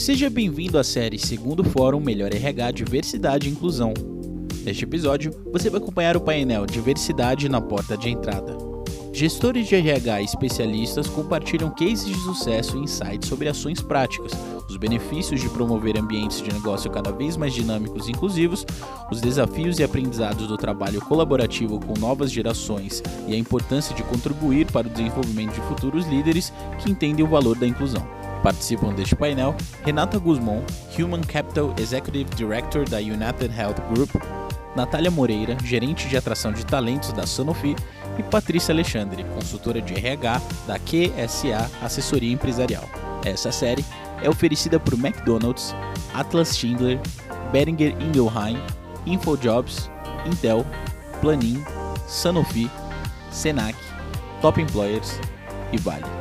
Seja bem-vindo à série Segundo Fórum Melhor RH Diversidade e Inclusão. Neste episódio, você vai acompanhar o painel Diversidade na Porta de Entrada. Gestores de RH e especialistas compartilham cases de sucesso e insights sobre ações práticas, os benefícios de promover ambientes de negócio cada vez mais dinâmicos e inclusivos, os desafios e aprendizados do trabalho colaborativo com novas gerações e a importância de contribuir para o desenvolvimento de futuros líderes que entendem o valor da inclusão. Participam deste painel Renata Guzmão, Human Capital Executive Director da United Health Group, Natália Moreira, gerente de atração de talentos da Sanofi, e Patrícia Alexandre, consultora de RH da QSA Assessoria Empresarial. Essa série é oferecida por McDonald's, Atlas Schindler, Beringer Ingelheim, InfoJobs, Intel, Planin, Sanofi, Senac, Top Employers e Vale.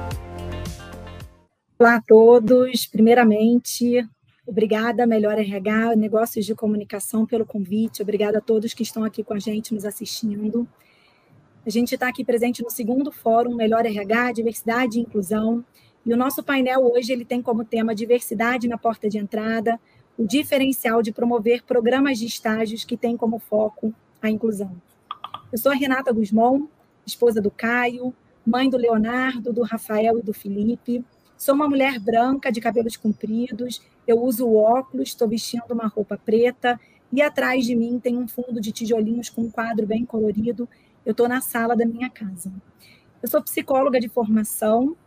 Olá a todos. Primeiramente, obrigada, Melhor RH, Negócios de Comunicação, pelo convite. Obrigada a todos que estão aqui com a gente, nos assistindo. A gente está aqui presente no segundo Fórum Melhor RH, Diversidade e Inclusão. E o nosso painel hoje ele tem como tema diversidade na porta de entrada, o diferencial de promover programas de estágios que têm como foco a inclusão. Eu sou a Renata Guzmão, esposa do Caio, mãe do Leonardo, do Rafael e do Felipe. Sou uma mulher branca de cabelos compridos, eu uso óculos, estou vestindo uma roupa preta e atrás de mim tem um fundo de tijolinhos com um quadro bem colorido eu estou na sala da minha casa. Eu sou psicóloga de formação,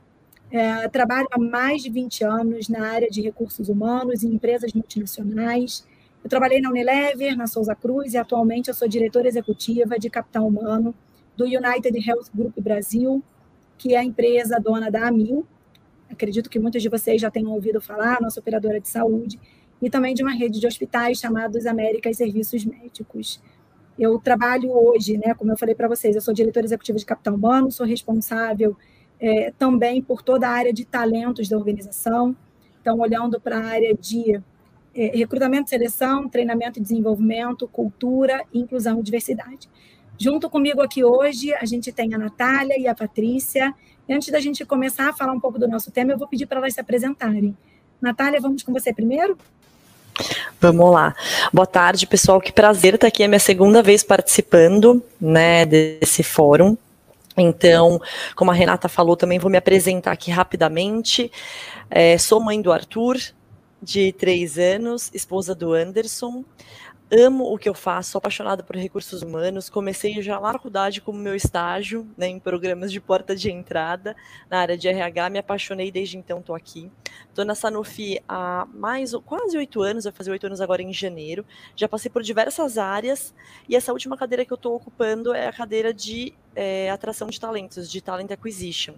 é, trabalho há mais de 20 anos na área de recursos humanos em empresas multinacionais. Eu trabalhei na Unilever, na Souza Cruz, e atualmente eu sou diretora executiva de capital humano do United Health Group Brasil, que é a empresa dona da Amil. Acredito que muitos de vocês já tenham ouvido falar, nossa operadora de saúde, e também de uma rede de hospitais chamados Américas Serviços Médicos. Eu trabalho hoje, né, como eu falei para vocês, eu sou diretora executiva de capital humano, sou responsável é, também por toda a área de talentos da organização. Então, olhando para a área de é, recrutamento, seleção, treinamento e desenvolvimento, cultura, inclusão e diversidade. Junto comigo aqui hoje, a gente tem a Natália e a Patrícia. E antes da gente começar a falar um pouco do nosso tema, eu vou pedir para elas se apresentarem. Natália, vamos com você primeiro? Vamos lá. Boa tarde, pessoal. Que prazer estar aqui. É minha segunda vez participando né, desse fórum. Então, como a Renata falou, também vou me apresentar aqui rapidamente. É, sou mãe do Arthur, de três anos, esposa do Anderson amo o que eu faço, sou apaixonada por recursos humanos. Comecei já lá na faculdade como meu estágio, né, em programas de porta de entrada na área de RH. Me apaixonei desde então, estou aqui. Estou na Sanofi há mais quase oito anos, vai fazer oito anos agora em janeiro. Já passei por diversas áreas e essa última cadeira que eu estou ocupando é a cadeira de é, atração de talentos, de talent acquisition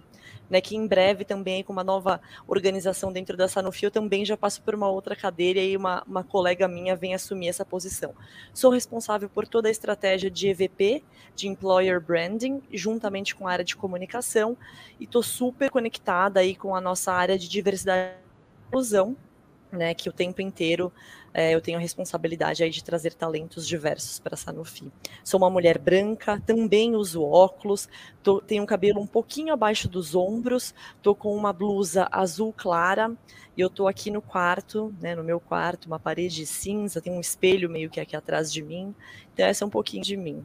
né, que em breve também com uma nova organização dentro da Sanofi, eu também já passo por uma outra cadeira e uma, uma colega minha vem assumir essa posição. Sou responsável por toda a estratégia de EVP, de Employer Branding, juntamente com a área de comunicação, e estou super conectada aí com a nossa área de diversidade e inclusão, né, que o tempo inteiro é, eu tenho a responsabilidade aí de trazer talentos diversos para a Sanofi. Sou uma mulher branca, também uso óculos, tô, tenho um cabelo um pouquinho abaixo dos ombros, estou com uma blusa azul clara e eu estou aqui no quarto, né, no meu quarto, uma parede cinza, tem um espelho meio que aqui atrás de mim. Então essa é um pouquinho de mim.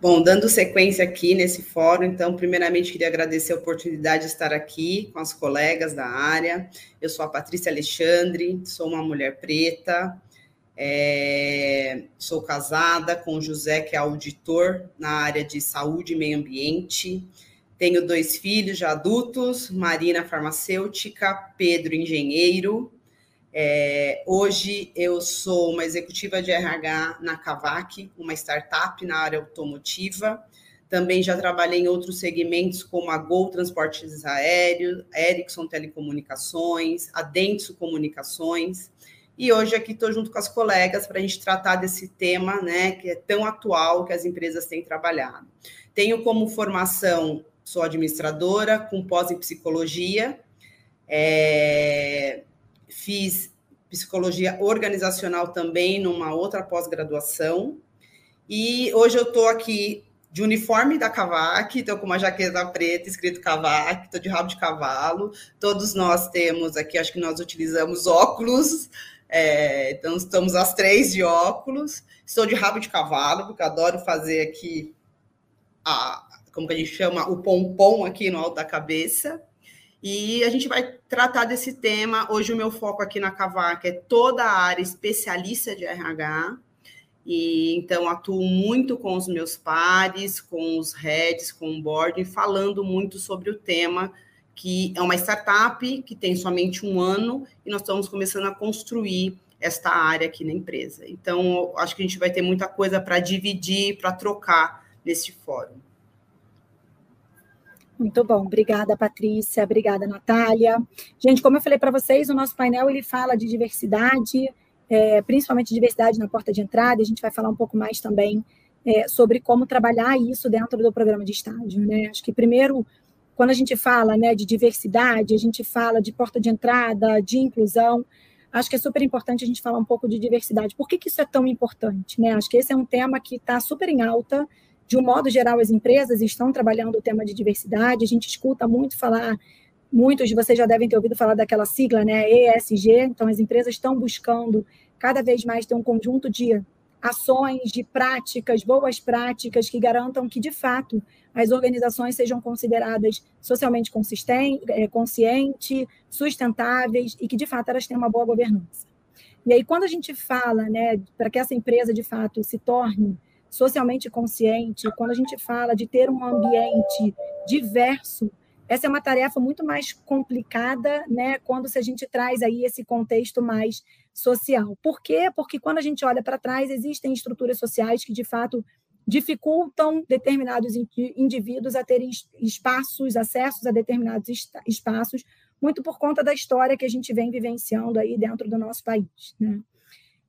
Bom, dando sequência aqui nesse fórum, então, primeiramente queria agradecer a oportunidade de estar aqui com as colegas da área. Eu sou a Patrícia Alexandre, sou uma mulher preta, é, sou casada com o José, que é auditor na área de saúde e meio ambiente. Tenho dois filhos já adultos, Marina farmacêutica, Pedro engenheiro. É, hoje eu sou uma executiva de RH na Cavac, uma startup na área automotiva. Também já trabalhei em outros segmentos como a Gol Transportes Aéreos, Ericsson Telecomunicações, a Dentsu Comunicações. E hoje aqui estou junto com as colegas para a gente tratar desse tema, né, que é tão atual que as empresas têm trabalhado. Tenho como formação, sou administradora, com pós em psicologia, é, fiz psicologia organizacional também numa outra pós-graduação. E hoje eu estou aqui de uniforme da Cavac, estou com uma jaqueta preta escrito Cavac, estou de rabo de cavalo. Todos nós temos aqui, acho que nós utilizamos óculos, é, então estamos as três de óculos. Estou de rabo de cavalo, porque adoro fazer aqui a, como que a gente chama, o pompom aqui no alto da cabeça. E a gente vai tratar desse tema. Hoje o meu foco aqui na Cavac é toda a área especialista de RH e então atuo muito com os meus pares, com os heads, com o board, falando muito sobre o tema, que é uma startup que tem somente um ano e nós estamos começando a construir esta área aqui na empresa. Então, acho que a gente vai ter muita coisa para dividir, para trocar nesse fórum. Muito bom, obrigada Patrícia, obrigada Natália. Gente, como eu falei para vocês, o nosso painel ele fala de diversidade, é, principalmente diversidade na porta de entrada, a gente vai falar um pouco mais também é, sobre como trabalhar isso dentro do programa de estágio. Né? Acho que primeiro, quando a gente fala né, de diversidade, a gente fala de porta de entrada, de inclusão, acho que é super importante a gente falar um pouco de diversidade. Por que, que isso é tão importante? Né? Acho que esse é um tema que está super em alta. De um modo geral, as empresas estão trabalhando o tema de diversidade, a gente escuta muito falar Muitos de vocês já devem ter ouvido falar daquela sigla, né, ESG. Então, as empresas estão buscando cada vez mais ter um conjunto de ações, de práticas, boas práticas que garantam que, de fato, as organizações sejam consideradas socialmente é, conscientes, sustentáveis e que, de fato, elas tenham uma boa governança. E aí, quando a gente fala, né, para que essa empresa, de fato, se torne socialmente consciente, quando a gente fala de ter um ambiente diverso, essa é uma tarefa muito mais complicada, né, quando se a gente traz aí esse contexto mais social. Por quê? Porque quando a gente olha para trás, existem estruturas sociais que, de fato, dificultam determinados indivíduos a terem espaços, acessos a determinados espaços, muito por conta da história que a gente vem vivenciando aí dentro do nosso país, né?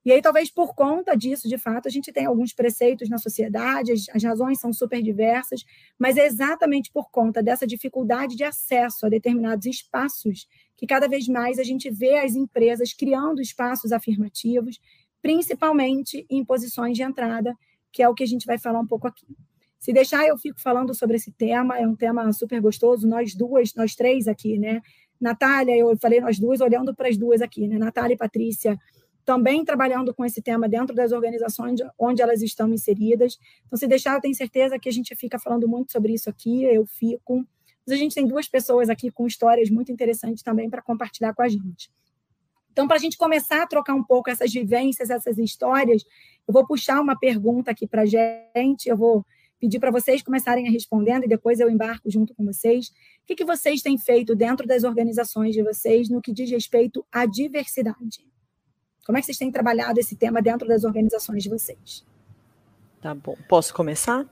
E aí, talvez por conta disso, de fato, a gente tem alguns preceitos na sociedade, as, as, razões são super diversas, mas é exatamente por conta dessa dificuldade de acesso a determinados espaços que cada vez mais a gente vê as empresas criando espaços afirmativos, principalmente em posições de entrada, que é o que a gente vai falar um pouco aqui. Se deixar, eu fico falando sobre esse tema, é um tema super gostoso, nós duas, nós três aqui, né? Natália, eu falei nós duas, olhando para as duas aqui, né? Natália e Patrícia também trabalhando com esse tema dentro das organizações onde elas estão inseridas. Então, se deixar, eu tenho certeza que a gente fica falando muito sobre isso aqui, eu fico. Mas a gente tem duas pessoas aqui com histórias muito interessantes também para compartilhar com a gente. Então, para a gente começar a trocar um pouco essas vivências, essas histórias, eu vou puxar uma pergunta aqui para a gente, eu vou pedir para vocês começarem a respondendo e depois eu embarco junto com vocês. O que, que vocês têm feito dentro das organizações de vocês no que diz respeito à diversidade? Como é que vocês têm trabalhado esse tema dentro das organizações de vocês? Tá bom. Posso começar?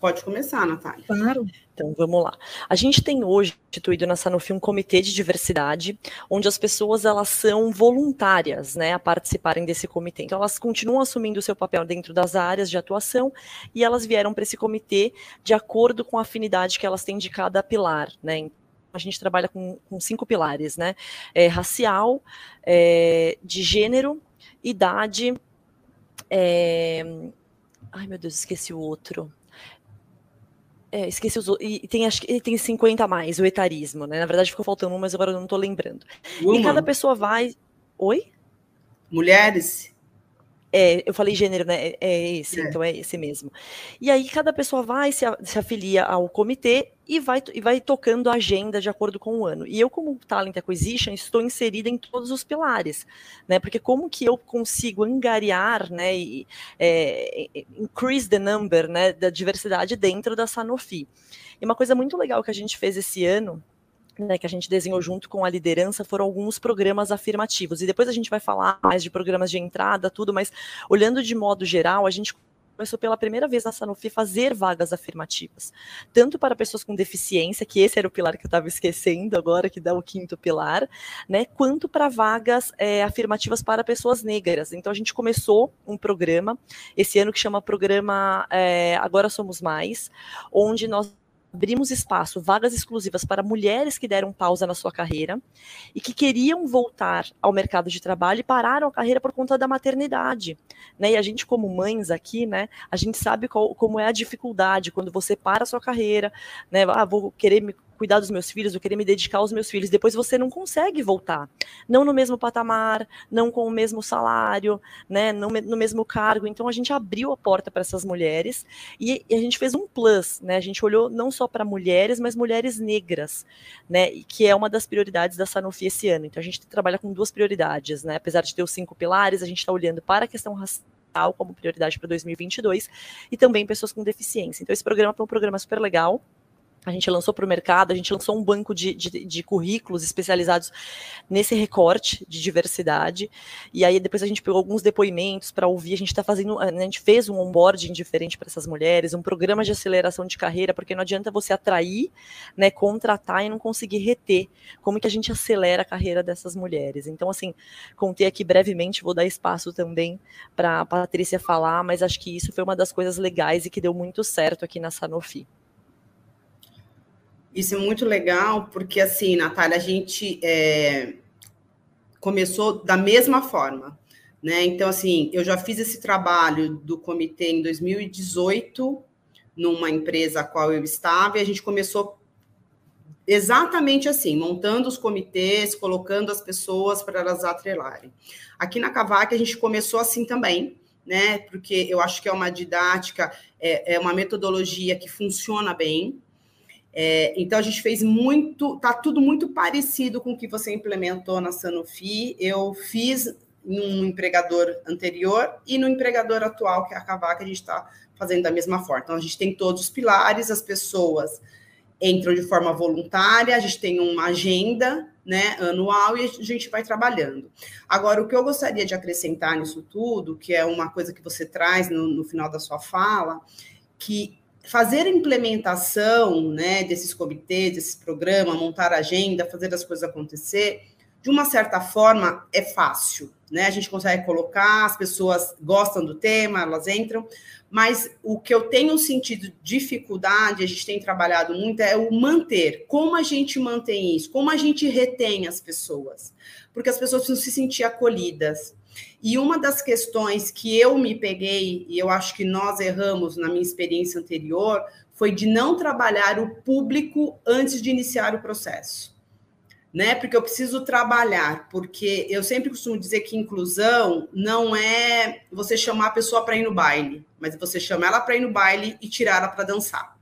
Pode começar, Natália. Claro. Então, vamos lá. A gente tem hoje instituído na Sanofi um comitê de diversidade, onde as pessoas elas são voluntárias, né, a participarem desse comitê. Então, elas continuam assumindo o seu papel dentro das áreas de atuação e elas vieram para esse comitê de acordo com a afinidade que elas têm de cada pilar, né a gente trabalha com, com cinco pilares, né? É, racial, é, de gênero, idade. É... Ai, meu Deus, esqueci o outro. É, esqueci os outros. E tem, acho que tem 50 a mais, o etarismo, né? Na verdade ficou faltando um, mas agora eu não estou lembrando. Uma. E cada pessoa vai. Oi? Mulheres? É, eu falei gênero, né? É, é esse, é. então é esse mesmo. E aí cada pessoa vai, se, se afilia ao comitê e vai, e vai tocando a agenda de acordo com o ano. E eu, como Talent Acquisition, estou inserida em todos os pilares, né? Porque como que eu consigo angariar, né? E, é, increase the number, né? Da diversidade dentro da Sanofi. E uma coisa muito legal que a gente fez esse ano né, que a gente desenhou junto com a liderança foram alguns programas afirmativos. E depois a gente vai falar mais de programas de entrada, tudo, mas olhando de modo geral, a gente começou pela primeira vez na Sanofi fazer vagas afirmativas, tanto para pessoas com deficiência, que esse era o pilar que eu estava esquecendo agora, que dá o quinto pilar, né, quanto para vagas é, afirmativas para pessoas negras. Então a gente começou um programa esse ano que chama Programa é, Agora Somos Mais, onde nós abrimos espaço, vagas exclusivas para mulheres que deram pausa na sua carreira e que queriam voltar ao mercado de trabalho e pararam a carreira por conta da maternidade. Né? E a gente, como mães aqui, né, a gente sabe qual, como é a dificuldade quando você para a sua carreira, né? Ah, vou querer me cuidar dos meus filhos, eu querer me dedicar aos meus filhos, depois você não consegue voltar. Não no mesmo patamar, não com o mesmo salário, né, no, no mesmo cargo. Então a gente abriu a porta para essas mulheres e, e, a gente fez um plus, né? A gente olhou não só para mulheres, mas mulheres negras, né? Que é uma das prioridades da Sanofi esse ano. Então a gente trabalha com duas prioridades, né? Apesar de ter os cinco pilares, a gente está olhando para a questão racial como prioridade para 2022 e também pessoas com deficiência. Então esse programa foi um programa super legal a gente lançou para o mercado, a gente lançou um banco de, de, de, currículos especializados nesse recorte de diversidade. E aí depois a gente pegou alguns depoimentos para ouvir. A gente está fazendo, a gente fez um onboarding diferente para essas mulheres, um programa de aceleração de carreira, porque não adianta você atrair, né, contratar e não conseguir reter. Como que a gente acelera a carreira dessas mulheres? Então, assim, contei aqui brevemente, vou dar espaço também para a Patrícia falar, mas acho que isso foi uma das coisas legais e que deu muito certo aqui na Sanofi. Isso é muito legal, porque assim, Natália, a gente é, começou da mesma forma. Né? Então, assim, eu já fiz esse trabalho do comitê em 2018, numa empresa a qual eu estava, e a gente começou exatamente assim, montando os comitês, colocando as pessoas para elas atrelarem. Aqui na Cavac a gente começou assim também, né? Porque eu acho que é uma didática, é, é uma metodologia que funciona bem, é, então a gente fez muito, tá tudo muito parecido com o que você implementou na Sanofi. Eu fiz num empregador anterior e no empregador atual, que é a Cavaca, a gente está fazendo da mesma forma. Então a gente tem todos os pilares, as pessoas entram de forma voluntária, a gente tem uma agenda né, anual e a gente vai trabalhando. Agora, o que eu gostaria de acrescentar nisso tudo, que é uma coisa que você traz no, no final da sua fala, que fazer a implementação né, desses comitês, desse programa, montar agenda, fazer as coisas acontecer, de uma certa forma, é fácil. Né? A gente consegue colocar, as pessoas gostam do tema, elas entram, mas o que eu tenho sentido dificuldade, a gente tem trabalhado muito, é o manter. Como a gente mantém isso? Como a gente retém as pessoas? Porque as pessoas precisam se sentir acolhidas. E uma das questões que eu me peguei, e eu acho que nós erramos na minha experiência anterior, foi de não trabalhar o público antes de iniciar o processo. Né? Porque eu preciso trabalhar, porque eu sempre costumo dizer que inclusão não é você chamar a pessoa para ir no baile, mas você chama ela para ir no baile e tirar ela para dançar.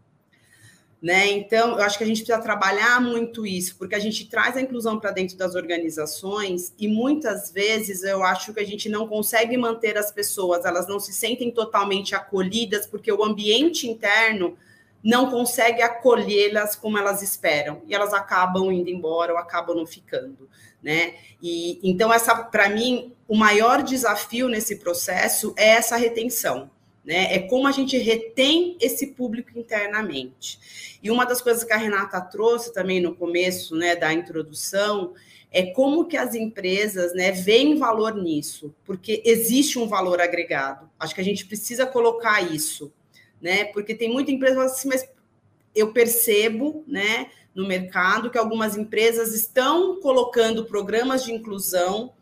Né? Então, eu acho que a gente precisa trabalhar muito isso, porque a gente traz a inclusão para dentro das organizações e muitas vezes eu acho que a gente não consegue manter as pessoas, elas não se sentem totalmente acolhidas, porque o ambiente interno não consegue acolhê-las como elas esperam e elas acabam indo embora ou acabam não ficando, né? E então essa para mim o maior desafio nesse processo é essa retenção né? É como a gente retém esse público internamente. E uma das coisas que a Renata trouxe também no começo, né, da introdução, é como que as empresas, né, veem valor nisso, porque existe um valor agregado. Acho que a gente precisa colocar isso, né? Porque tem muita empresa assim, mas eu percebo, né, no mercado que algumas empresas estão colocando programas de inclusão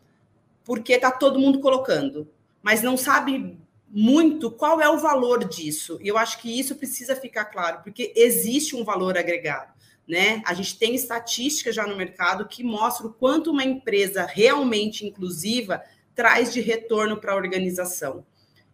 porque está todo mundo colocando, mas não sabe muito qual é o valor disso. E eu acho que isso precisa ficar claro, porque existe um valor agregado. Né? A gente tem estatísticas já no mercado que mostram o quanto uma empresa realmente inclusiva traz de retorno para a organização.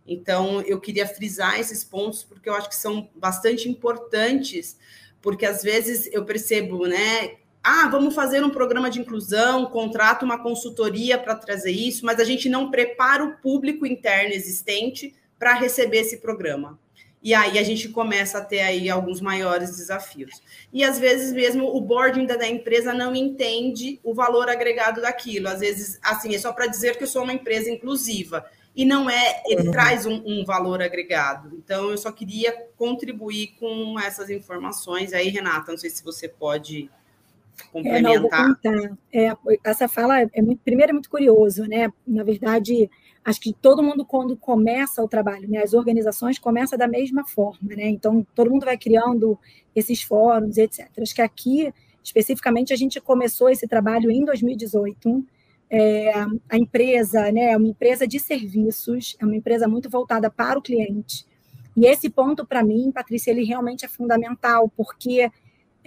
Então, eu queria frisar esses pontos porque eu acho que são bastante importantes, porque às vezes eu percebo, né, ah, vamos fazer um programa de inclusão, contrata uma consultoria para trazer isso, mas a gente não prepara o público interno existente para receber esse programa. E aí a gente começa a ter aí alguns maiores desafios. E às vezes mesmo o board ainda da empresa não entende o valor agregado daquilo. Às vezes, assim, é só para dizer que eu sou uma empresa inclusiva. E não é, ele uhum. traz um, um, valor agregado. Então, eu só queria contribuir com essas informações. Aí, Renata, não sei se você pode complementar. É, é, essa fala é muito, primeiro é muito curioso, né? Na verdade, acho que todo mundo, quando começa o trabalho, né, as organizações começam da mesma forma, né? Então, todo mundo vai criando esses fóruns, etc. Acho que aqui, especificamente, a gente começou esse trabalho em 2018. É, a empresa né, é uma empresa de serviços, é uma empresa muito voltada para o cliente. E esse ponto, para mim, Patrícia, ele realmente é fundamental, porque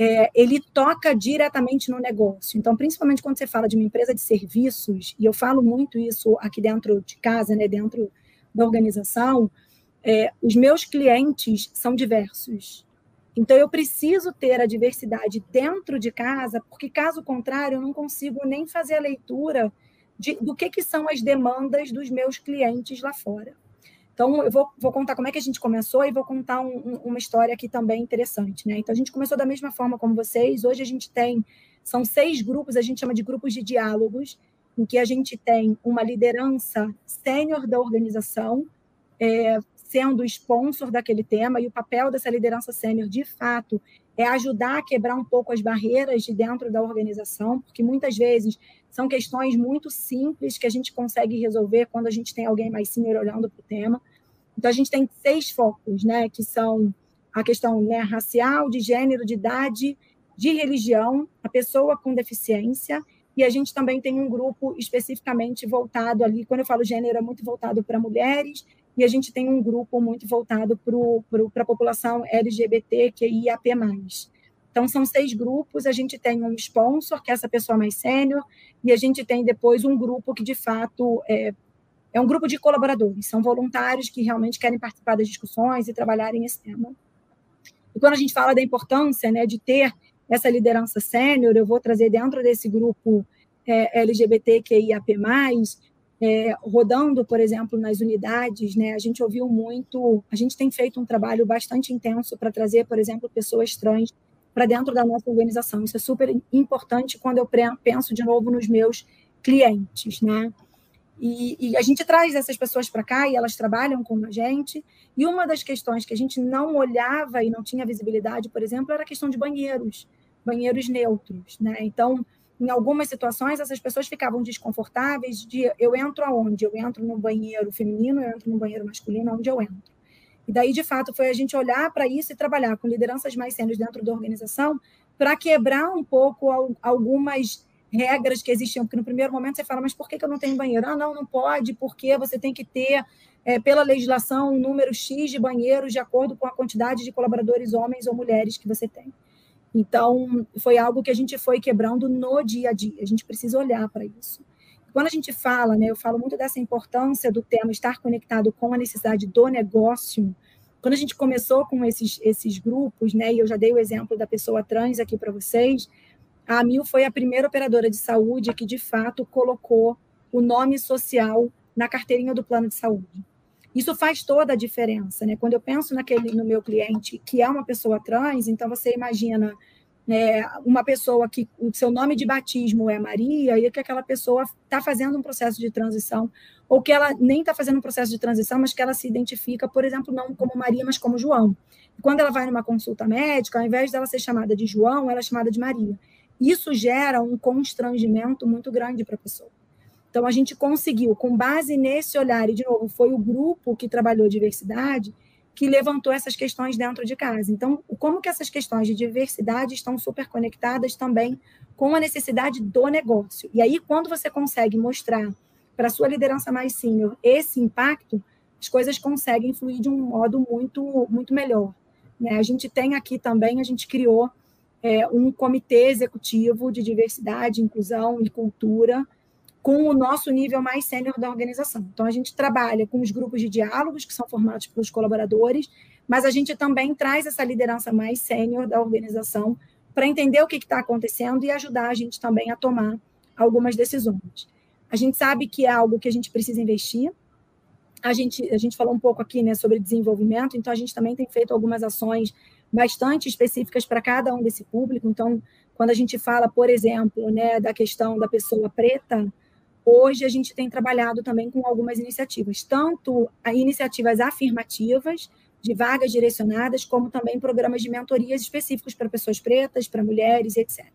é, ele toca diretamente no negócio. Então, principalmente quando você fala de uma empresa de serviços, e eu falo muito isso aqui dentro de casa, né, dentro da organização, é, os meus clientes são diversos. Então, eu preciso ter a diversidade dentro de casa, porque, caso contrário, eu não consigo nem fazer a leitura de, do que, que são as demandas dos meus clientes lá fora. Então, eu vou, vou, contar como é que a gente começou e vou contar um, um, uma história aqui também interessante. Né? Então, a gente começou da mesma forma como vocês. Hoje a gente tem, são seis grupos, a gente chama de grupos de diálogos, em que a gente tem uma liderança sênior da organização, é, sendo sponsor daquele tema, e o papel dessa liderança sênior, de fato, é ajudar a quebrar um pouco as barreiras de dentro da organização, porque muitas vezes são questões muito simples que a gente consegue resolver quando a gente tem alguém mais sênior olhando para o tema. Então, a gente tem seis focos, né, que são a questão né, racial, de gênero, de idade, de religião, a pessoa com deficiência, e a gente também tem um grupo especificamente voltado ali, quando eu falo gênero, é muito voltado para mulheres, e a gente tem um grupo muito voltado para a população LGBTQIAP+. Então, são seis grupos, a gente tem um sponsor, que é essa pessoa mais sênior, e a gente tem depois um grupo que, de fato, é, é um grupo de colaboradores, são voluntários que realmente querem participar das discussões e trabalharem esse tema. E quando a gente fala da importância né, de ter essa liderança sênior, eu vou trazer dentro desse grupo é, LGBTQIAP+, é, rodando, por exemplo, nas unidades, né, a gente ouviu muito, a gente tem feito um trabalho bastante intenso para trazer, por exemplo, pessoas trans para dentro da nossa organização. Isso é super importante quando eu penso de novo nos meus clientes, né? E, e, a gente traz essas pessoas para cá e elas trabalham com a gente. E uma das questões que a gente não olhava e não tinha visibilidade, por exemplo, era a questão de banheiros, banheiros neutros. Né? Então, em algumas situações, essas pessoas ficavam desconfortáveis de eu entro aonde? Eu entro no banheiro feminino, eu entro no banheiro masculino, onde eu entro. E daí, de fato, foi a gente olhar para isso e trabalhar com lideranças mais sêniores dentro da organização para quebrar um pouco algumas regras que existiam, porque no primeiro momento você fala, mas por que, que eu não tenho banheiro? Ah, não, não pode, porque você tem que ter, é, pela legislação, um número X de banheiros de acordo com a quantidade de colaboradores, homens ou mulheres, que você tem. Então, foi algo que a gente foi quebrando no dia a dia, a gente precisa olhar para isso. Quando a gente fala, né, eu falo muito dessa importância do tema estar conectado com a necessidade do negócio, quando a gente começou com esses, esses grupos, né, e eu já dei o exemplo da pessoa trans aqui para vocês, a AMIL foi a primeira operadora de saúde que, de fato, colocou o nome social na carteirinha do plano de saúde. Isso faz toda a diferença, né? Quando eu penso naquele, no meu cliente que é uma pessoa trans, então você imagina né, uma pessoa que o seu nome de batismo é Maria e que aquela pessoa está fazendo um processo de transição, ou que ela nem está fazendo um processo de transição, mas que ela se identifica, por exemplo, não como Maria, mas como João. Quando ela vai numa consulta médica, ao invés dela ser chamada de João, ela é chamada de Maria. Isso gera um constrangimento muito grande para a pessoa. Então, a gente conseguiu, com base nesse olhar, e de novo, foi o grupo que trabalhou diversidade que levantou essas questões dentro de casa. Então, como que essas questões de diversidade estão super conectadas também com a necessidade do negócio? E aí, quando você consegue mostrar para a sua liderança mais sênior esse impacto, as coisas conseguem fluir de um modo muito, muito melhor. Né? A gente tem aqui também, a gente criou é, um comitê executivo de diversidade, inclusão e cultura, com o nosso nível mais sênior da organização. Então, a gente trabalha com os grupos de diálogos, que são formados pelos colaboradores, mas a gente também traz essa liderança mais sênior da organização para entender o que está acontecendo e ajudar a gente também a tomar algumas decisões. A gente sabe que é algo que a gente precisa investir. A gente, a gente falou um pouco aqui né, sobre desenvolvimento, então a gente também tem feito algumas ações bastante específicas para cada um desse público. Então, quando a gente fala, por exemplo, né, da questão da pessoa preta, hoje a gente tem trabalhado também com algumas iniciativas, tanto iniciativas afirmativas, de vagas direcionadas, como também programas de mentorias específicos para pessoas pretas, para mulheres, etc.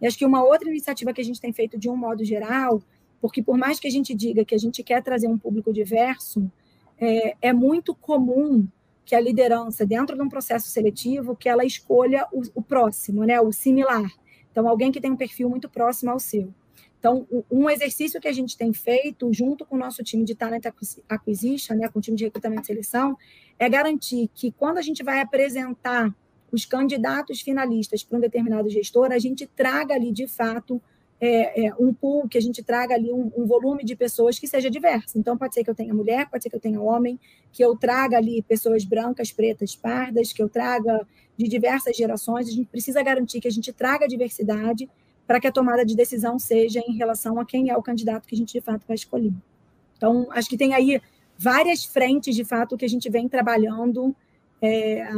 E acho que uma outra iniciativa que a gente tem feito de um modo geral porque por mais que a gente diga que a gente quer trazer um público diverso, é, é muito comum que a liderança, dentro de um processo seletivo, que ela escolha o, o próximo, né, o similar. Então, alguém que tem um perfil muito próximo ao seu. Então, um exercício que a gente tem feito, junto com o nosso time de Talent Acquisition, né, com o time de recrutamento e seleção, é garantir que quando a gente vai apresentar os candidatos finalistas para um determinado gestor, a gente traga ali, de fato, é, é, um pool, que a gente traga ali um, um, volume de pessoas que seja diverso. Então, pode ser que eu tenha mulher, pode ser que eu tenha homem, que eu traga ali pessoas brancas, pretas, pardas, que eu traga de diversas gerações. A gente precisa garantir que a gente traga diversidade para que a tomada de decisão seja em relação a quem é o candidato que a gente de fato vai escolher. Então, acho que tem aí várias frentes de fato que a gente vem trabalhando é,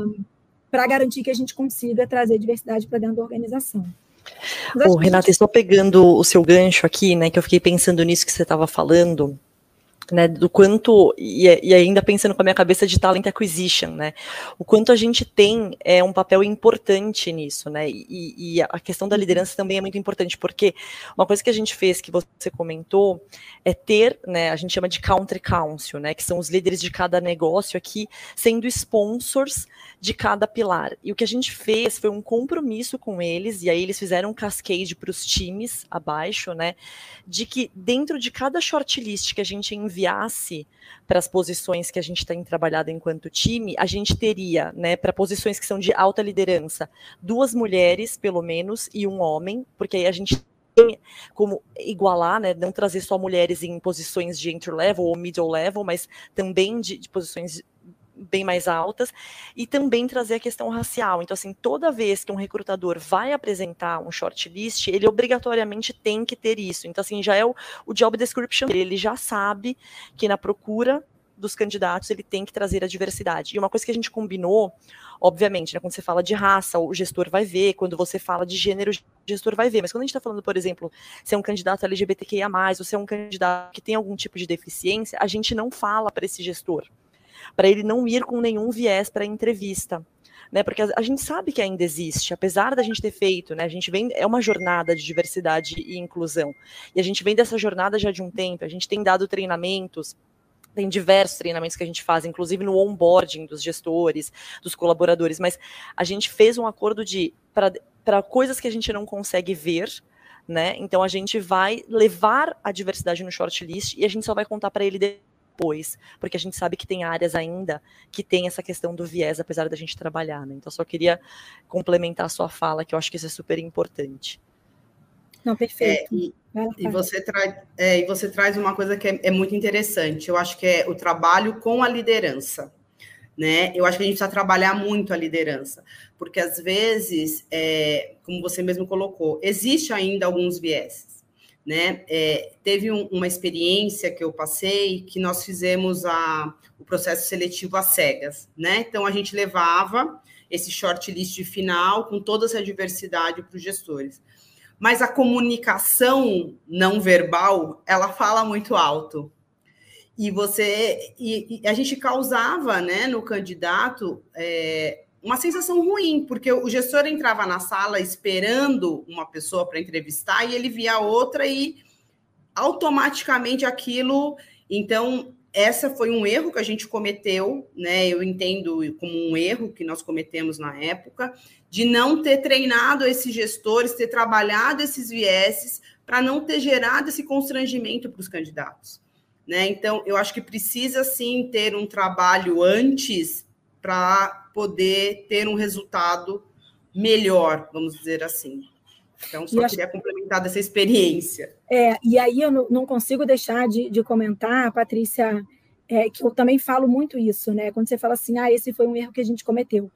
para garantir que a gente consiga trazer diversidade para dentro da organização. Ô, Renata, gente... estou pegando o seu gancho aqui, né? Que eu fiquei pensando nisso que você estava falando né, do quanto, e, e, ainda pensando com a minha cabeça de talent acquisition, né, o quanto a gente tem é um papel importante nisso, né, e, e, a questão da liderança também é muito importante, porque uma coisa que a gente fez, que você comentou, é ter, né, a gente chama de country council, né, que são os líderes de cada negócio aqui, sendo sponsors de cada pilar, e o que a gente fez foi um compromisso com eles, e aí eles fizeram um cascade para os times abaixo, né, de que dentro de cada shortlist que a gente envia enviasse para as posições que a gente tem trabalhado enquanto time, a gente teria, né, para posições que são de alta liderança, duas mulheres, pelo menos, e um homem, porque aí a gente tem como igualar, né, não trazer só mulheres em posições de entry level ou middle level, mas também de, de posições bem mais altas, e também trazer a questão racial. Então, assim, toda vez que um recrutador vai apresentar um shortlist, ele obrigatoriamente tem que ter isso. Então, assim, já é o, o job description ele já sabe que na procura dos candidatos ele tem que trazer a diversidade. E uma coisa que a gente combinou, obviamente, né, quando você fala de raça, o gestor vai ver, quando você fala de gênero, o gestor vai ver. Mas quando a gente está falando, por exemplo, se é um candidato LGBTQIA, ou se é um candidato que tem algum tipo de deficiência, a gente não fala para esse gestor para ele não ir com nenhum viés para a entrevista. Né, porque a, gente sabe que ainda existe, apesar da gente ter feito, né, a gente vem, é uma jornada de diversidade e inclusão, e a gente vem dessa jornada já de um tempo, a gente tem dado treinamentos, tem diversos treinamentos que a gente faz, inclusive no onboarding dos gestores, dos colaboradores, mas a gente fez um acordo de, para coisas que a gente não consegue ver, né, então a gente vai levar a diversidade no shortlist e a gente só vai contar para ele depois, porque a gente sabe que tem áreas ainda que tem essa questão do viés, apesar da gente trabalhar, né? Então, só queria complementar a sua fala, que eu acho que isso é super importante. Não, perfeito. É, e, e, você traz, é, e você traz uma coisa que é, é, muito interessante, eu acho que é o trabalho com a liderança. Né? Eu acho que a gente precisa trabalhar muito a liderança, porque às vezes, é, como você mesmo colocou, existe ainda alguns viés né? É, teve um, uma experiência que eu passei que nós fizemos a, o processo seletivo às cegas, né? Então a gente levava esse shortlist final com toda essa diversidade para os gestores. Mas a comunicação não verbal, ela fala muito alto. E você e, e a gente causava, né, no candidato é, uma sensação ruim, porque o gestor entrava na sala esperando uma pessoa para entrevistar e ele via outra e automaticamente aquilo. Então, essa foi um erro que a gente cometeu, né? Eu entendo como um erro que nós cometemos na época, de não ter treinado esses gestores, ter trabalhado esses vieses para não ter gerado esse constrangimento para os candidatos. Né? Então, eu acho que precisa sim ter um trabalho antes para poder ter um resultado melhor, vamos dizer assim. Então, só queria complementar dessa experiência. É, e aí eu não consigo deixar de, de comentar, Patrícia, é, que eu também falo muito isso, né? Quando você fala assim, ah, esse foi um erro que a gente cometeu.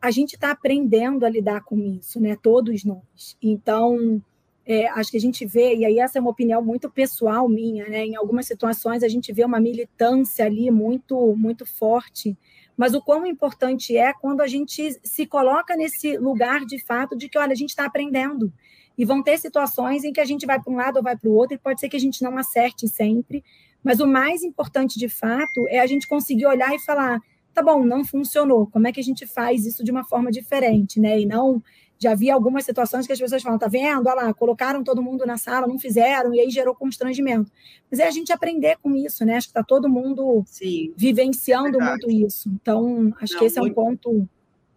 A gente está aprendendo a lidar com isso, né? Todos nós. Então, é, acho que a gente vê, e aí essa é uma opinião muito pessoal minha, né? Em algumas situações a gente vê uma militância ali muito, muito forte mas o quão importante é quando a gente se coloca nesse lugar de fato de que, olha, a gente está aprendendo. E vão ter situações em que a gente vai para um lado ou vai para o outro, e pode ser que a gente não acerte sempre, mas o mais importante de fato é a gente conseguir olhar e falar: tá bom, não funcionou, como é que a gente faz isso de uma forma diferente, né? E não já vi algumas situações que as pessoas falam, tá vendo? Olha lá, colocaram todo mundo na sala, não fizeram, e aí gerou constrangimento. Mas é a gente aprender com isso, né? Acho que está todo mundo Sim, vivenciando verdade. muito isso. Então, acho não, que esse muito... é um ponto.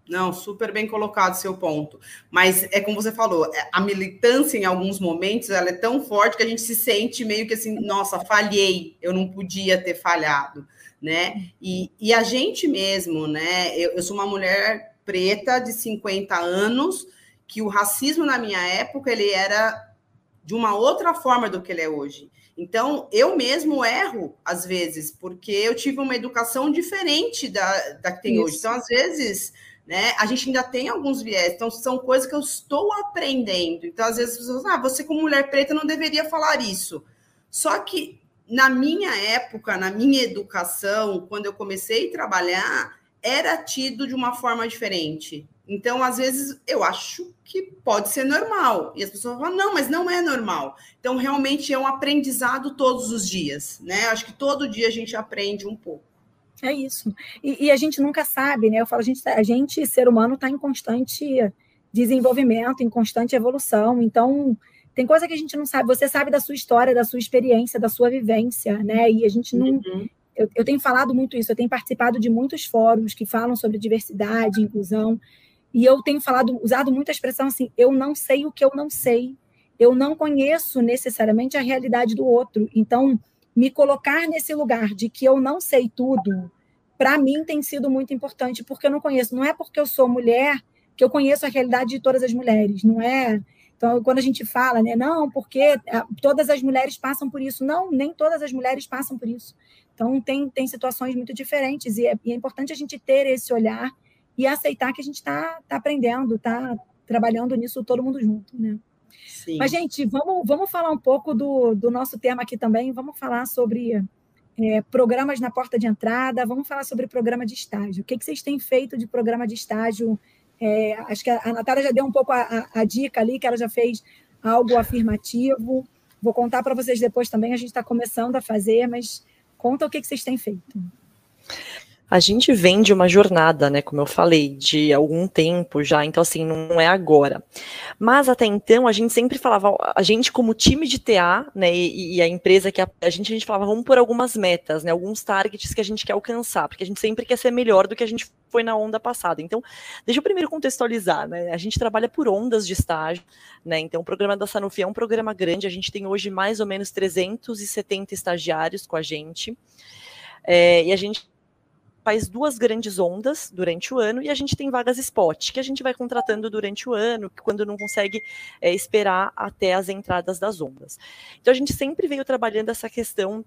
Não, super bem colocado seu ponto. Mas é como você falou, é, a militância em alguns momentos ela é tão forte que a gente se sente meio que assim, nossa, falhei, eu não podia ter falhado, né? E, e a gente mesmo, né? Eu, eu sou uma mulher preta de 50 anos, que o racismo na minha época ele era de uma outra forma do que ele é hoje. Então, eu mesmo erro, às vezes, porque eu tive uma educação diferente da, da que tem Isso. hoje. Então, às vezes, né, a gente ainda tem alguns viés. Então, são coisas que eu estou aprendendo. Então, às vezes, as pessoas ah, você como mulher preta não deveria falar isso. Só que, na minha época, na minha educação, quando eu comecei a trabalhar, era tido de uma forma diferente. Então, às vezes, eu acho que pode ser normal. E as pessoas falam, não, mas não é normal. Então, realmente é um aprendizado todos os dias, né? Acho que todo dia a gente aprende um pouco. É isso. E, e a gente nunca sabe, né? Eu falo, a gente, a gente ser humano, está em constante desenvolvimento, em constante evolução. Então, tem coisa que a gente não sabe. Você sabe da sua história, da sua experiência, da sua vivência, né? E a gente não, uhum eu, eu tenho falado muito isso, eu tenho participado de muitos fóruns que falam sobre diversidade, inclusão, e eu tenho falado, usado muita expressão assim, eu não sei o que eu não sei, eu não conheço necessariamente a realidade do outro. Então, me colocar nesse lugar de que eu não sei tudo, para mim tem sido muito importante, porque eu não conheço. Não é porque eu sou mulher que eu conheço a realidade de todas as mulheres, não é? Então, quando a gente fala, né, não, porque ah, todas as mulheres passam por isso. Não, nem todas as mulheres passam por isso. Então, tem, tem situações muito diferentes e é, e é importante a gente ter esse olhar e aceitar que a gente está tá aprendendo, está trabalhando nisso todo mundo junto, né? Sim. Mas, gente, vamos, vamos falar um pouco do, do nosso tema aqui também. Vamos falar sobre é, programas na porta de entrada, vamos falar sobre programa de estágio. O que, que vocês têm feito de programa de estágio? É, acho que a, Natália já deu um pouco a, a, a, dica ali, que ela já fez algo afirmativo. Vou contar para vocês depois também, a gente está começando a fazer, mas Conta o que, que vocês têm feito. A gente vem de uma jornada, né, como eu falei, de algum tempo já, então assim, não é agora. Mas até então, a gente sempre falava, a gente como time de TA, né, e, e a empresa que a, a, gente, a gente falava, vamos por algumas metas, né, alguns targets que a gente quer alcançar, porque a gente sempre quer ser melhor do que a gente foi na onda passada. Então, deixa eu primeiro contextualizar, né, a gente trabalha por ondas de estágio, né, então o programa da Sanofi é um programa grande, a gente tem hoje mais ou menos 370 estagiários com a gente, é, e a gente faz duas grandes ondas durante o ano e a gente tem vagas spot, que a gente vai contratando durante o ano, quando não consegue é, esperar até as entradas das ondas. Então a gente sempre veio trabalhando essa questão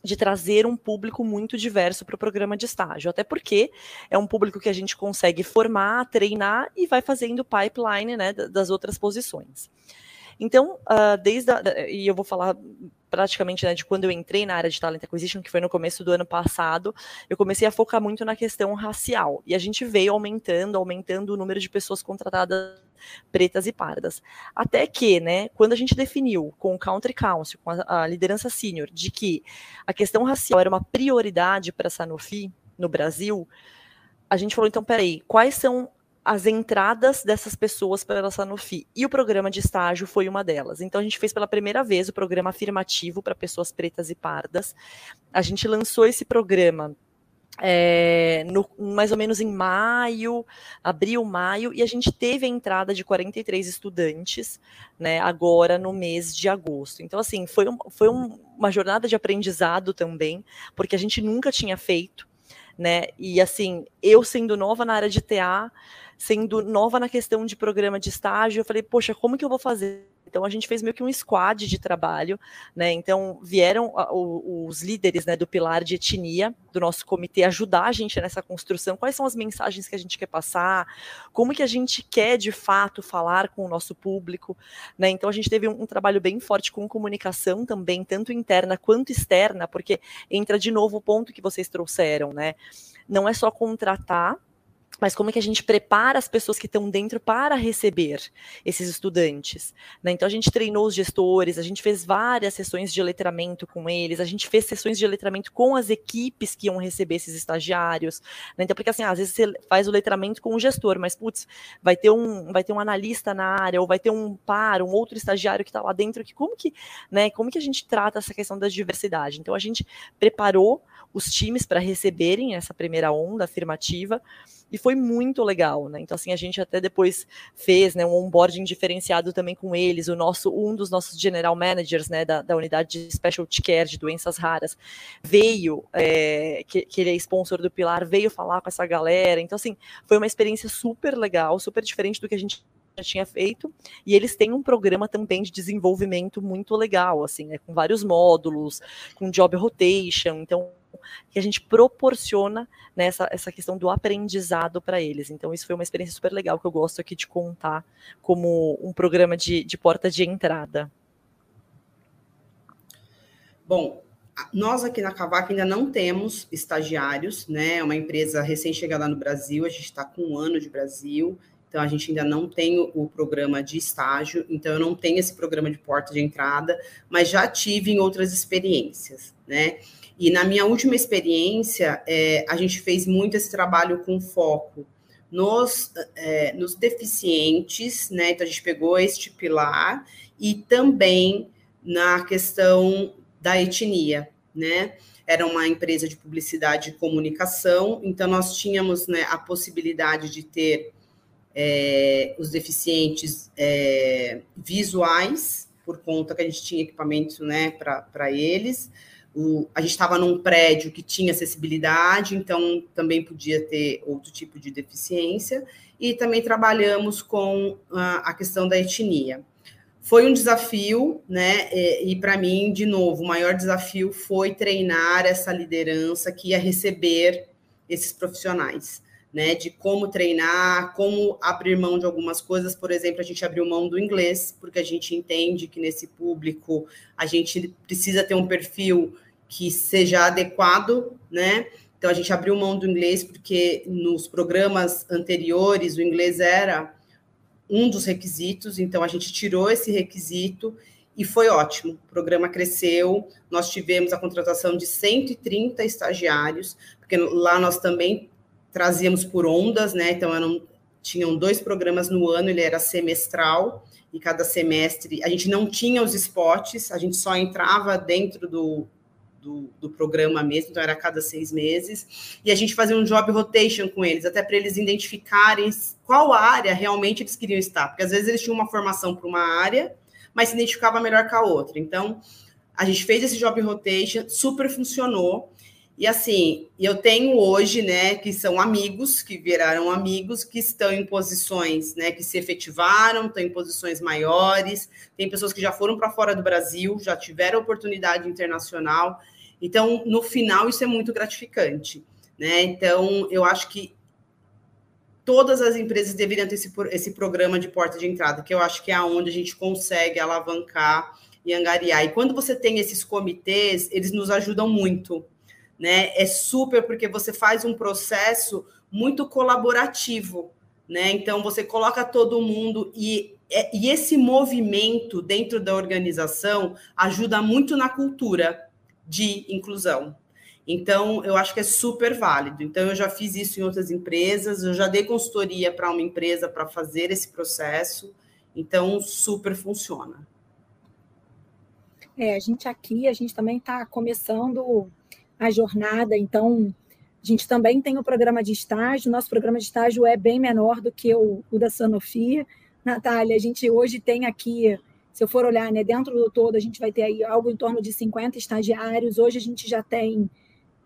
de trazer um público muito diverso para o programa de estágio, até porque é um público que a gente consegue formar, treinar e vai fazendo pipeline né, das outras posições. Então, uh, desde a, e eu vou falar praticamente né, de quando eu entrei na área de talent acquisition, que foi no começo do ano passado, eu comecei a focar muito na questão racial. E a gente veio aumentando, aumentando o número de pessoas contratadas pretas e pardas. Até que, né, quando a gente definiu com o Country Council, com a, a liderança sênior, de que a questão racial era uma prioridade para a Sanofi no Brasil, a gente falou, então, peraí, quais são as entradas dessas pessoas pela Sanofi. E o programa de estágio foi uma delas. Então, a gente fez pela primeira vez o programa afirmativo para pessoas pretas e pardas. A gente lançou esse programa é, no, mais ou menos em maio, abril, maio, e a gente teve a entrada de 43 estudantes, né, agora no mês de agosto. Então, assim, foi, um, foi um, uma jornada de aprendizado também, porque a gente nunca tinha feito, né, e assim, eu sendo nova na área de TA, sendo nova na questão de programa de estágio, eu falei, poxa, como que eu vou fazer? Então a gente fez meio que um squad de trabalho, né? Então vieram os líderes né, do pilar de etnia do nosso comitê ajudar a gente nessa construção. Quais são as mensagens que a gente quer passar? Como que a gente quer de fato falar com o nosso público? Né? Então a gente teve um, um trabalho bem forte com comunicação também, tanto interna quanto externa, porque entra de novo o ponto que vocês trouxeram, né? Não é só contratar mas como é que a gente prepara as pessoas que estão dentro para receber esses estudantes? Né? Então a gente treinou os gestores, a gente fez várias sessões de letramento com eles, a gente fez sessões de letramento com as equipes que iam receber esses estagiários. Né? Então, porque assim, às vezes você faz o letramento com o gestor, mas putz, vai ter um, vai ter um analista na área, ou vai ter um par, um outro estagiário que está lá dentro, que como que, né, como que a gente trata essa questão da diversidade? Então a gente preparou os times para receberem essa primeira onda afirmativa e foi muito legal, né? Então assim a gente até depois fez, né, um onboarding diferenciado também com eles. O nosso um dos nossos general managers, né, da, da unidade de specialty care de doenças raras veio, é, que, que ele é sponsor do Pilar, veio falar com essa galera. Então assim foi uma experiência super legal, super diferente do que a gente já tinha feito, e eles têm um programa também de desenvolvimento muito legal, assim, né, com vários módulos, com job rotation, então que a gente proporciona né, essa questão do aprendizado para eles. Então, isso foi uma experiência super legal que eu gosto aqui de contar como um programa de, de porta de entrada. Bom, nós aqui na Cavaco ainda não temos estagiários, né? É uma empresa recém-chegada no Brasil, a gente está com um ano de Brasil, então a gente ainda não tem o programa de estágio, então eu não tenho esse programa de porta de entrada, mas já tive em outras experiências, né? E na minha última experiência, é, a gente fez muito esse trabalho com foco nos, é, nos deficientes, né? Então a gente pegou este pilar e também na questão da etnia, né? Era uma empresa de publicidade e comunicação, então nós tínhamos né, a possibilidade de ter é, os deficientes é, visuais, por conta que a gente tinha equipamento né, para eles, o, a gente estava num prédio que tinha acessibilidade, então também podia ter outro tipo de deficiência, e também trabalhamos com a, a questão da etnia. Foi um desafio, né? E, e para mim, de novo, o maior desafio foi treinar essa liderança que ia receber esses profissionais. Né, de como treinar, como abrir mão de algumas coisas. Por exemplo, a gente abriu mão do inglês, porque a gente entende que nesse público a gente precisa ter um perfil que seja adequado, né? Então a gente abriu mão do inglês porque nos programas anteriores o inglês era um dos requisitos, então a gente tirou esse requisito e foi ótimo. O programa cresceu, nós tivemos a contratação de 130 estagiários, porque lá nós também trazíamos por ondas, né? Então eram, tinham dois programas no ano, ele era semestral e cada semestre a gente não tinha os spots, a gente só entrava dentro do, do, do, programa mesmo, então era a cada seis meses, e a gente fazia um job rotation com eles, até para eles identificarem qual área realmente eles queriam estar, porque às vezes eles tinham uma formação para uma área, mas se identificava melhor com a outra. Então, a gente fez esse job rotation, super funcionou. E assim, eu tenho hoje, né, que são amigos, que viraram amigos, que estão em posições, né, que se efetivaram, estão em posições maiores. Tem pessoas que já foram para fora do Brasil, já tiveram oportunidade internacional. Então, no final, isso é muito gratificante. Né? Então, eu acho que todas as empresas deveriam ter esse, esse programa de porta de entrada, que eu acho que é onde a gente consegue alavancar e angariar. E quando você tem esses comitês, eles nos ajudam muito. Né? É super porque você faz um processo muito colaborativo. Né? Então, você coloca todo mundo e, é, e esse movimento dentro da organização ajuda muito na cultura de inclusão. Então, eu acho que é super válido. Então, eu já fiz isso em outras empresas, eu já dei consultoria para uma empresa para fazer esse processo. Então, super funciona. É, a gente aqui, a gente também está começando a jornada, então a gente também tem o programa de estágio, nosso programa de estágio é bem menor do que o, o da Sanofi. Natália, a gente hoje tem aqui se eu for olhar, né, dentro do todo, a gente vai ter aí algo em torno de 50 estagiários. Hoje a gente já tem,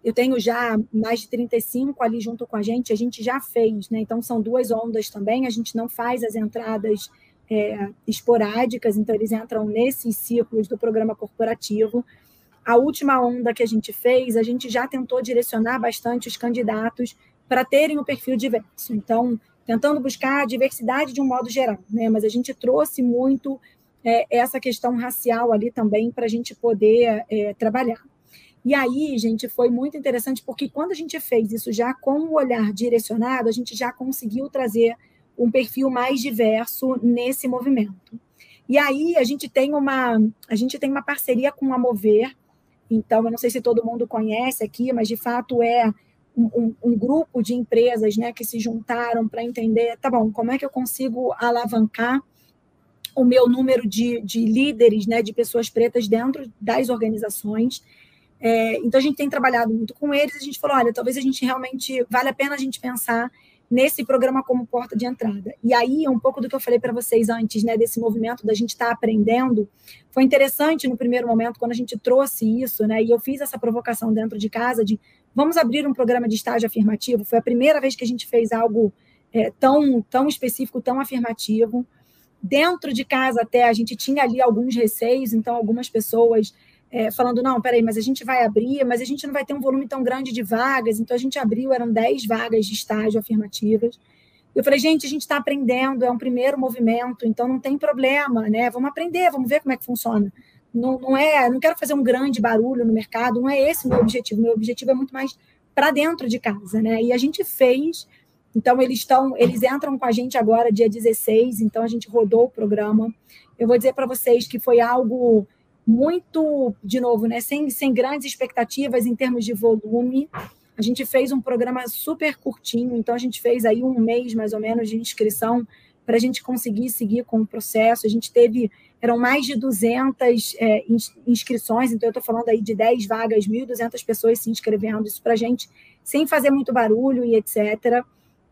eu tenho já mais de 35 ali junto com a gente, a gente já fez, né? Então são duas ondas também, a gente não faz as entradas é, esporádicas, então eles entram nesses círculos do programa corporativo. A última onda que a gente fez, a gente já tentou direcionar bastante os candidatos para terem o perfil diverso. Então, tentando buscar a diversidade de um modo geral, né? Mas a gente trouxe muito é, essa questão racial ali também para a gente poder é, trabalhar. E aí, gente, foi muito interessante, porque quando a gente fez isso já com o olhar direcionado, a gente já conseguiu trazer um perfil mais diverso nesse movimento. E aí a gente tem uma a gente tem uma parceria com a Mover. Então, eu não sei se todo mundo conhece aqui, mas de fato é um, um, grupo de empresas né, que se juntaram para entender, tá bom, como é que eu consigo alavancar o meu número de, de líderes, né, de pessoas pretas dentro das organizações. É, então, a gente tem trabalhado muito com eles. A gente falou: olha, talvez a gente realmente vale a pena a gente pensar nesse programa como porta de entrada. E aí, um pouco do que eu falei para vocês antes, né, desse movimento da gente estar tá aprendendo, foi interessante no primeiro momento, quando a gente trouxe isso, né, e eu fiz essa provocação dentro de casa de vamos abrir um programa de estágio afirmativo. Foi a primeira vez que a gente fez algo é, tão, tão específico, tão afirmativo. Dentro de casa, até, a gente tinha ali alguns receios, então, algumas pessoas é, falando, não, peraí, mas a gente vai abrir, mas a gente não vai ter um volume tão grande de vagas, então a gente abriu, eram 10 vagas de estágio afirmativas. Eu falei, gente, a gente está aprendendo, é um primeiro movimento, então não tem problema, né? Vamos aprender, vamos ver como é que funciona. Não, não é, não quero fazer um grande barulho no mercado, não é esse o meu objetivo. Meu objetivo é muito mais para dentro de casa, né? E a gente fez. Então eles estão, eles entram com a gente agora dia 16, então a gente rodou o programa. Eu vou dizer para vocês que foi algo muito, de novo, né, sem, sem grandes expectativas em termos de volume. A gente fez um programa super curtinho, então a gente fez aí um mês mais ou menos de inscrição para a gente conseguir seguir com o processo. A gente teve, eram mais de 200 é, inscrições, então eu estou falando aí de 10 vagas, 1.200 pessoas se inscrevendo, isso para a gente, sem fazer muito barulho e etc.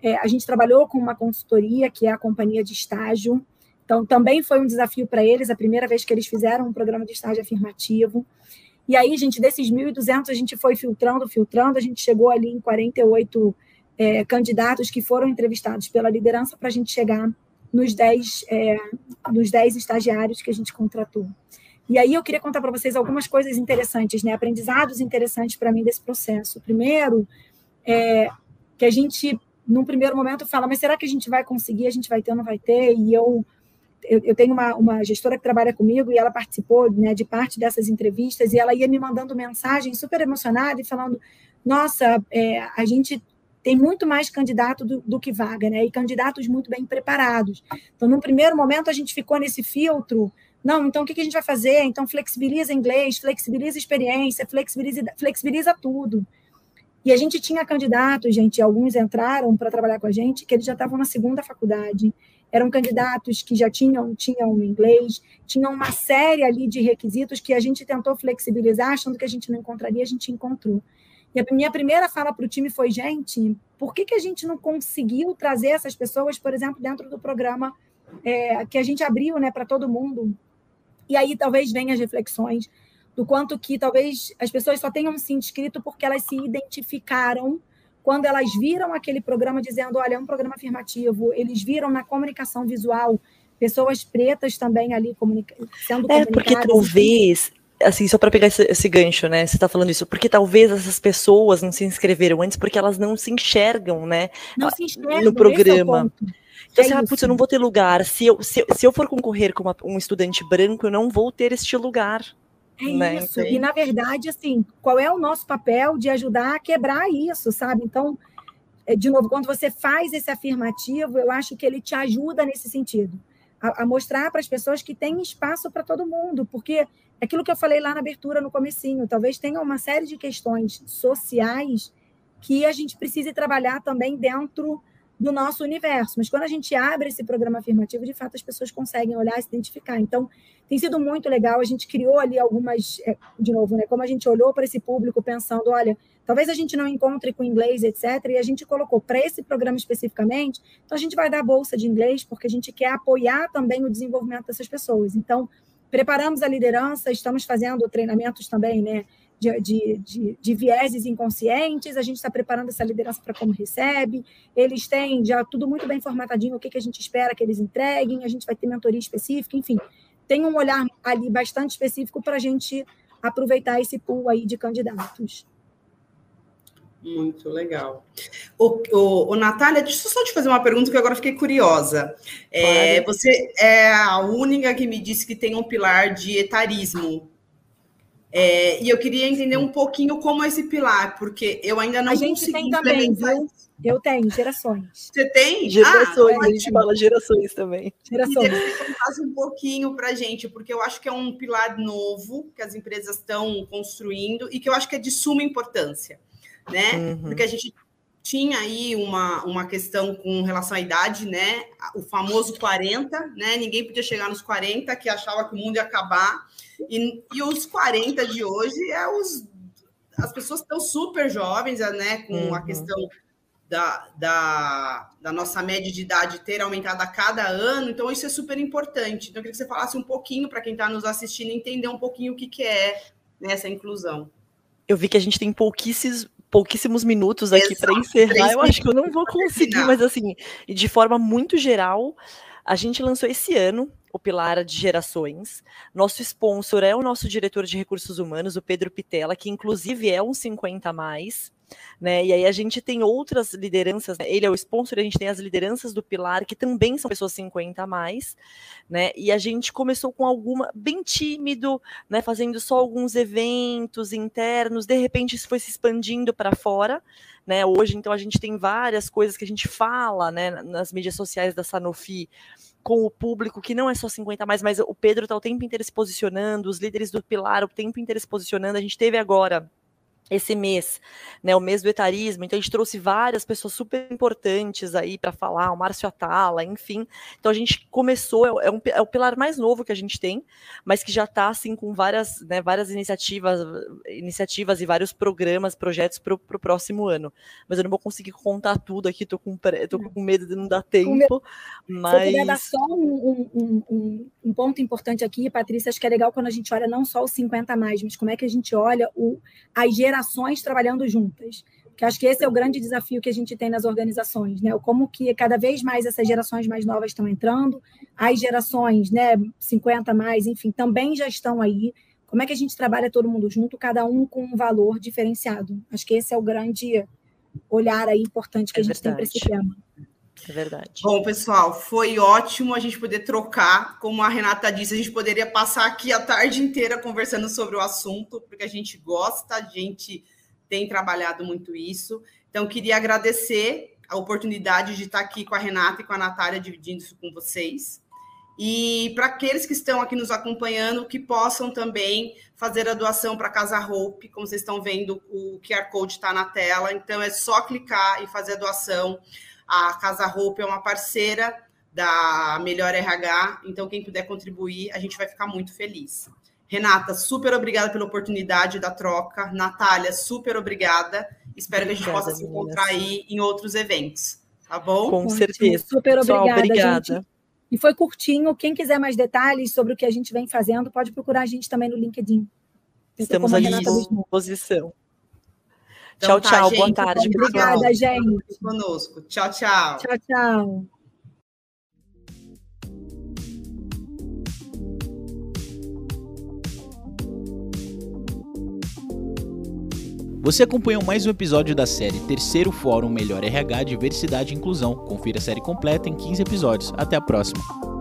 É, a gente trabalhou com uma consultoria, que é a companhia de estágio, então, também foi um desafio para eles, a primeira vez que eles fizeram um programa de estágio afirmativo. E aí, gente, desses 1.200, a gente foi filtrando, filtrando, a gente chegou ali em 48 é, candidatos que foram entrevistados pela liderança para a gente chegar nos 10, é, nos 10 estagiários que a gente contratou. E aí eu queria contar para vocês algumas coisas interessantes, né? aprendizados interessantes para mim desse processo. Primeiro, é, que a gente, num primeiro momento, fala, mas será que a gente vai conseguir, a gente vai ter ou não vai ter? E eu eu, eu tenho uma, uma, gestora que trabalha comigo e ela participou né, de parte dessas entrevistas e ela ia me mandando mensagem super emocionada e falando: Nossa, é, a gente tem muito mais candidato do, do, que vaga, né? E candidatos muito bem preparados. Então, no primeiro momento, a gente ficou nesse filtro. Não, então o que, que a gente vai fazer? Então, flexibiliza inglês, flexibiliza experiência, flexibiliza, flexibiliza tudo. E a gente tinha candidatos, gente, alguns entraram para trabalhar com a gente, que eles já estavam na segunda faculdade eram candidatos que já tinham, tinham inglês, tinham uma série ali de requisitos que a gente tentou flexibilizar, achando que a gente não encontraria, a gente encontrou. E a minha primeira fala para o time foi, gente, por que, que a gente não conseguiu trazer essas pessoas, por exemplo, dentro do programa é, que a gente abriu né, para todo mundo? E aí talvez venham as reflexões do quanto que talvez as pessoas só tenham se inscrito porque elas se identificaram quando elas viram aquele programa dizendo, olha, é um programa afirmativo, eles viram na comunicação visual pessoas pretas também ali comunica sendo É, porque talvez, assim, só para pegar esse, esse, gancho, né? Você está falando isso, porque talvez essas pessoas não se inscreveram antes porque elas não se enxergam, né? Não se enxergam no programa. É então, é você, ah, putz, eu não vou ter lugar. Se eu, se, se eu for concorrer com uma, um estudante branco, eu não vou ter este lugar. É né? isso. E, na verdade, assim, qual é o nosso papel de ajudar a quebrar isso, sabe? Então, é, de novo, quando você faz esse afirmativo, eu acho que ele te ajuda nesse sentido. A, a mostrar para as pessoas que tem espaço para todo mundo, porque é aquilo que eu falei lá na abertura, no comecinho, talvez tenha uma série de questões sociais que a gente precise trabalhar também dentro do nosso universo. Mas quando a gente abre esse programa afirmativo, de fato as pessoas conseguem olhar e se identificar. Então, tem sido muito legal. A gente criou ali algumas, é, de novo, né? Como a gente olhou para esse público pensando, olha, talvez a gente não encontre com inglês, etc. E a gente colocou para esse programa especificamente, então a gente vai dar bolsa de inglês, porque a gente quer apoiar também o desenvolvimento dessas pessoas. Então, preparamos a liderança, estamos fazendo treinamentos também, né? De, de, de, de, vieses inconscientes, a gente está preparando essa liderança para como recebe, eles têm já tudo muito bem formatadinho, o que, que a gente espera que eles entreguem, a gente vai ter mentoria específica, enfim, tem um olhar ali bastante específico para a gente aproveitar esse pool aí de candidatos. Muito legal. O, o, o, Natália, deixa eu só te fazer uma pergunta que agora fiquei curiosa. É, você é a única que me disse que tem um pilar de etarismo. É, e eu queria entender um pouquinho como é esse pilar, porque eu ainda não a gente consegui tem também, viu? Eu tenho, gerações. Você tem? Gerações, ah, a gente fala gerações também. Gerações. Contasse um pouquinho para a gente, porque eu acho que é um pilar novo que as empresas estão construindo e que eu acho que é de suma importância, né? Uhum. Porque a gente tinha aí uma, uma questão com relação à idade, né? O famoso 40, né? Ninguém podia chegar nos 40, que achava que o mundo ia acabar. E, e os 40 de hoje é os. As pessoas estão super jovens, né? Com uhum. a questão da, da, da, nossa média de idade ter aumentado a cada ano, então isso é super importante. Então, eu queria que você falasse um pouquinho para quem está nos assistindo entender um pouquinho o que, que é né, essa inclusão. Eu vi que a gente tem pouquíssimos, pouquíssimos minutos aqui para encerrar. Eu acho que eu não vou conseguir, mas assim, de forma muito geral, a gente lançou esse ano Pilar de Gerações. Nosso sponsor é o nosso diretor de recursos humanos, o Pedro Pitela, que inclusive é um 50 a mais né? E aí a gente tem outras lideranças, né? ele é o sponsor, a gente tem as lideranças do Pilar, que também são pessoas 50 a mais, né? E a gente começou com alguma bem tímido, né? Fazendo só alguns eventos internos, de repente isso foi se expandindo para fora, né? Hoje, então, a gente tem várias coisas que a gente fala, né, nas mídias sociais da Sanofi com o público, que não é só 50 mais, mas o Pedro está o tempo inteiro se posicionando, os líderes do Pilar o tempo inteiro se posicionando. A gente teve agora esse mês, né, o mês do etarismo, então a gente trouxe várias pessoas super importantes aí para falar, o Márcio Atala, enfim. Então a gente começou, é, é, um, é o pilar mais novo que a gente tem, mas que já está assim com várias, né, várias iniciativas, iniciativas e vários programas, projetos para o próximo ano. Mas eu não vou conseguir contar tudo aqui, tô com, tô com medo de não dar tempo. Mas... Se eu puder dar só um, um, um, um ponto importante aqui, Patrícia, acho que é legal quando a gente olha não só os 50 a mais, mas como é que a gente olha o, a geração gerações trabalhando juntas. Que acho que esse é o grande desafio que a gente tem nas organizações, né? Como que cada vez mais essas gerações mais novas estão entrando, as gerações, né, 50 mais, enfim, também já estão aí. Como é que a gente trabalha todo mundo junto, cada um com um valor diferenciado? Acho que esse é o grande olhar aí importante que é a gente verdade. tem para esse tema. É verdade. Bom, pessoal, foi ótimo a gente poder trocar. Como a Renata disse, a gente poderia passar aqui a tarde inteira conversando sobre o assunto, porque a gente gosta, a gente tem trabalhado muito isso. Então, queria agradecer a oportunidade de estar aqui com a Renata e com a Natália dividindo isso com vocês. E para aqueles que estão aqui nos acompanhando, que possam também fazer a doação para a Casa Hope, como vocês estão vendo, o QR Code está na tela, então é só clicar e fazer a doação. A Casa Roupa é uma parceira da Melhor RH, então quem puder contribuir, a gente vai ficar muito feliz. Renata, super obrigada pela oportunidade da troca. Natália, super obrigada. Espero que a gente possa se encontrar aí em outros eventos, tá bom? Com certeza. Super obrigada, obrigada. Gente. E foi curtinho. Quem quiser mais detalhes sobre o que a gente vem fazendo, pode procurar a gente também no LinkedIn. Estamos à disposição. Então, tchau, tá, tchau. Gente, Boa tarde. Obrigada, gente. Conosco. Tchau, tchau. Tchau, tchau. Você acompanhou mais um episódio da série Terceiro Fórum Melhor RH Diversidade e Inclusão. Confira a série completa em 15 episódios. Até a próxima.